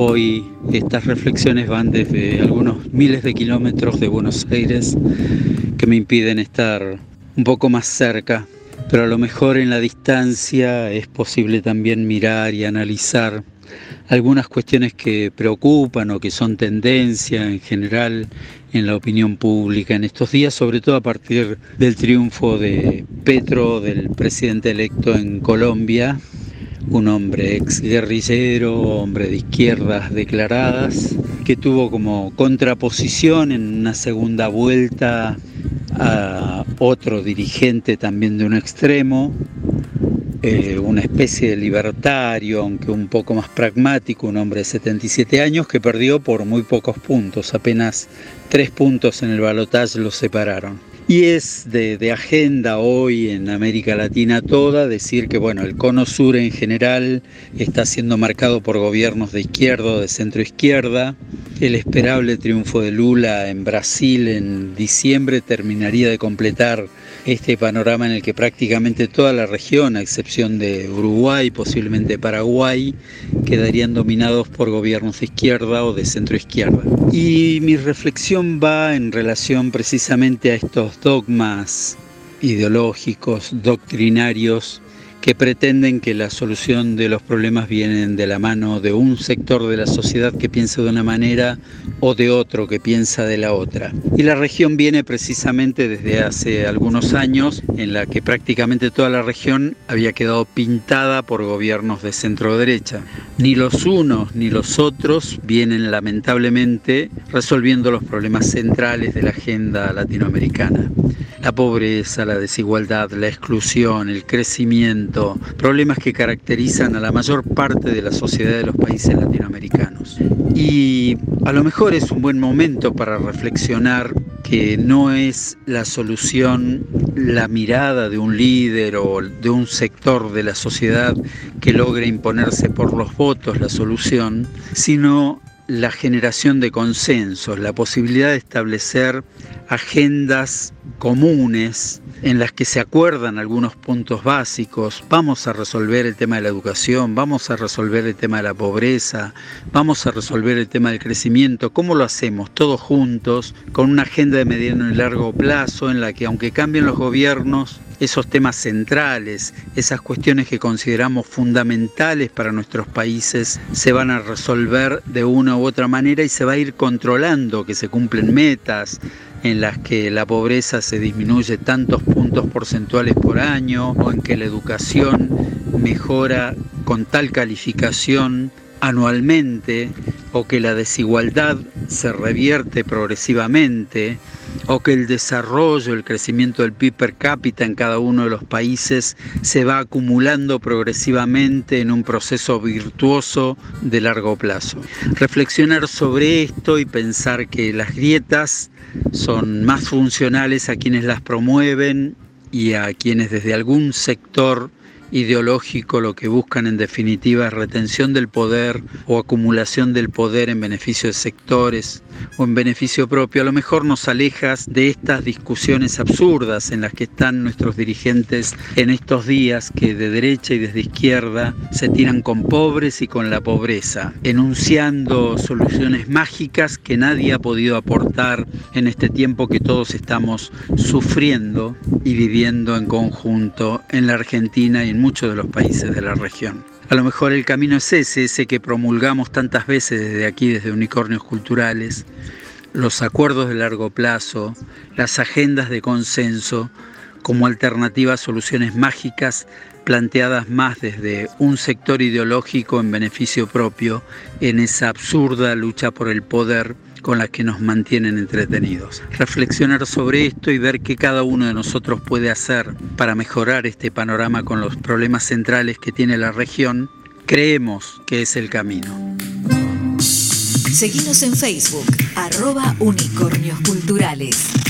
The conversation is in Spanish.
Hoy estas reflexiones van desde algunos miles de kilómetros de Buenos Aires que me impiden estar un poco más cerca, pero a lo mejor en la distancia es posible también mirar y analizar algunas cuestiones que preocupan o que son tendencia en general en la opinión pública en estos días, sobre todo a partir del triunfo de Petro, del presidente electo en Colombia, un hombre ex guerrillero, hombre de izquierdas declaradas, que tuvo como contraposición en una segunda vuelta a otro dirigente también de un extremo, eh, una especie de libertario, aunque un poco más pragmático, un hombre de 77 años que perdió por muy pocos puntos, apenas tres puntos en el balotaje lo separaron. Y es de, agenda hoy en América Latina toda decir que bueno, el cono sur en general está siendo marcado por gobiernos de izquierda o de centro izquierda. El esperable triunfo de Lula en Brasil en diciembre terminaría de completar este panorama en el que prácticamente toda la región, a excepción de Uruguay, posiblemente Paraguay, quedarían dominados por gobiernos de izquierda o de centro izquierda. Y mi reflexión va en relación precisamente a estos dogmas ideológicos, doctrinarios, que pretenden que la solución de los problemas vienen de la mano de un sector de la sociedad que piensa de una manera o de otro que piensa de la otra. Y la región viene precisamente desde hace algunos años en la que prácticamente toda la región había quedado pintada por gobiernos de centro derecha. Ni los unos ni los otros vienen lamentablemente resolviendo los problemas centrales de la agenda latinoamericana la pobreza, la desigualdad, la exclusión, el crecimiento, problemas que caracterizan a la mayor parte de la sociedad de los países latinoamericanos. Y a lo mejor es un buen momento para reflexionar que no es la solución la mirada de un líder o de un sector de la sociedad que logre imponerse por los votos la solución, sino la generación de consensos, la posibilidad de establecer agendas comunes en las que se acuerdan algunos puntos básicos. Vamos a resolver el tema de la educación, vamos a resolver el tema de la pobreza, vamos a resolver el tema del crecimiento. ¿Cómo lo hacemos? Todos juntos, con una agenda de mediano y largo plazo en la que aunque cambien los gobiernos, esos temas centrales, esas cuestiones que consideramos fundamentales para nuestros países, se van a resolver de una u otra manera y se va a ir controlando que se cumplen metas, en las que la pobreza se disminuye tantos puntos porcentuales por año o en que la educación mejora con tal calificación anualmente o que la desigualdad se revierte progresivamente o que el desarrollo, el crecimiento del PIB per cápita en cada uno de los países se va acumulando progresivamente en un proceso virtuoso de largo plazo. Reflexionar sobre esto y pensar que las grietas son más funcionales a quienes las promueven y a quienes desde algún sector ideológico lo que buscan en definitiva es retención del poder o acumulación del poder en beneficio de sectores o en beneficio propio, a lo mejor nos alejas de estas discusiones absurdas en las que están nuestros dirigentes en estos días que de derecha y desde izquierda se tiran con pobres y con la pobreza, enunciando soluciones mágicas que nadie ha podido aportar en este tiempo que todos estamos sufriendo y viviendo en conjunto en la Argentina y en muchos de los países de la región. A lo mejor el camino es ese, ese que promulgamos tantas veces desde aquí, desde Unicornios Culturales, los acuerdos de largo plazo, las agendas de consenso, como alternativas soluciones mágicas planteadas más desde un sector ideológico en beneficio propio, en esa absurda lucha por el poder con la que nos mantienen entretenidos. Reflexionar sobre esto y ver qué cada uno de nosotros puede hacer para mejorar este panorama con los problemas centrales que tiene la región, creemos que es el camino. Seguimos en Facebook, arroba unicornios culturales.